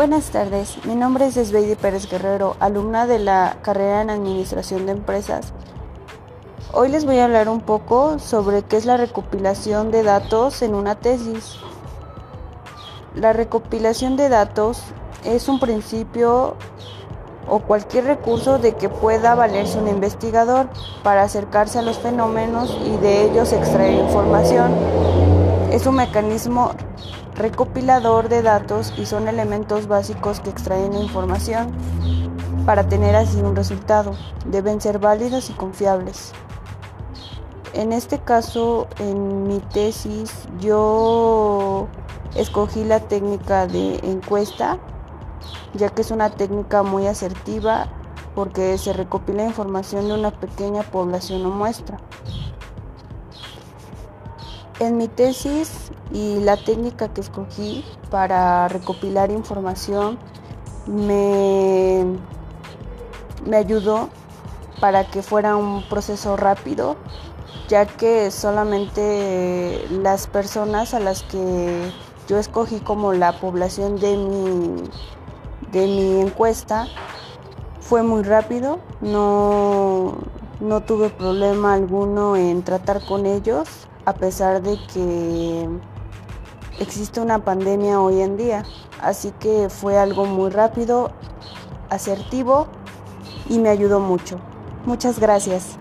Buenas tardes, mi nombre es Esbeidi Pérez Guerrero, alumna de la carrera en Administración de Empresas. Hoy les voy a hablar un poco sobre qué es la recopilación de datos en una tesis. La recopilación de datos es un principio o cualquier recurso de que pueda valerse un investigador para acercarse a los fenómenos y de ellos extraer información. Es un mecanismo recopilador de datos y son elementos básicos que extraen información para tener así un resultado. Deben ser válidos y confiables. En este caso, en mi tesis, yo escogí la técnica de encuesta, ya que es una técnica muy asertiva porque se recopila información de una pequeña población o muestra. En mi tesis y la técnica que escogí para recopilar información me, me ayudó para que fuera un proceso rápido, ya que solamente las personas a las que yo escogí como la población de mi, de mi encuesta fue muy rápido, no, no tuve problema alguno en tratar con ellos a pesar de que existe una pandemia hoy en día. Así que fue algo muy rápido, asertivo y me ayudó mucho. Muchas gracias.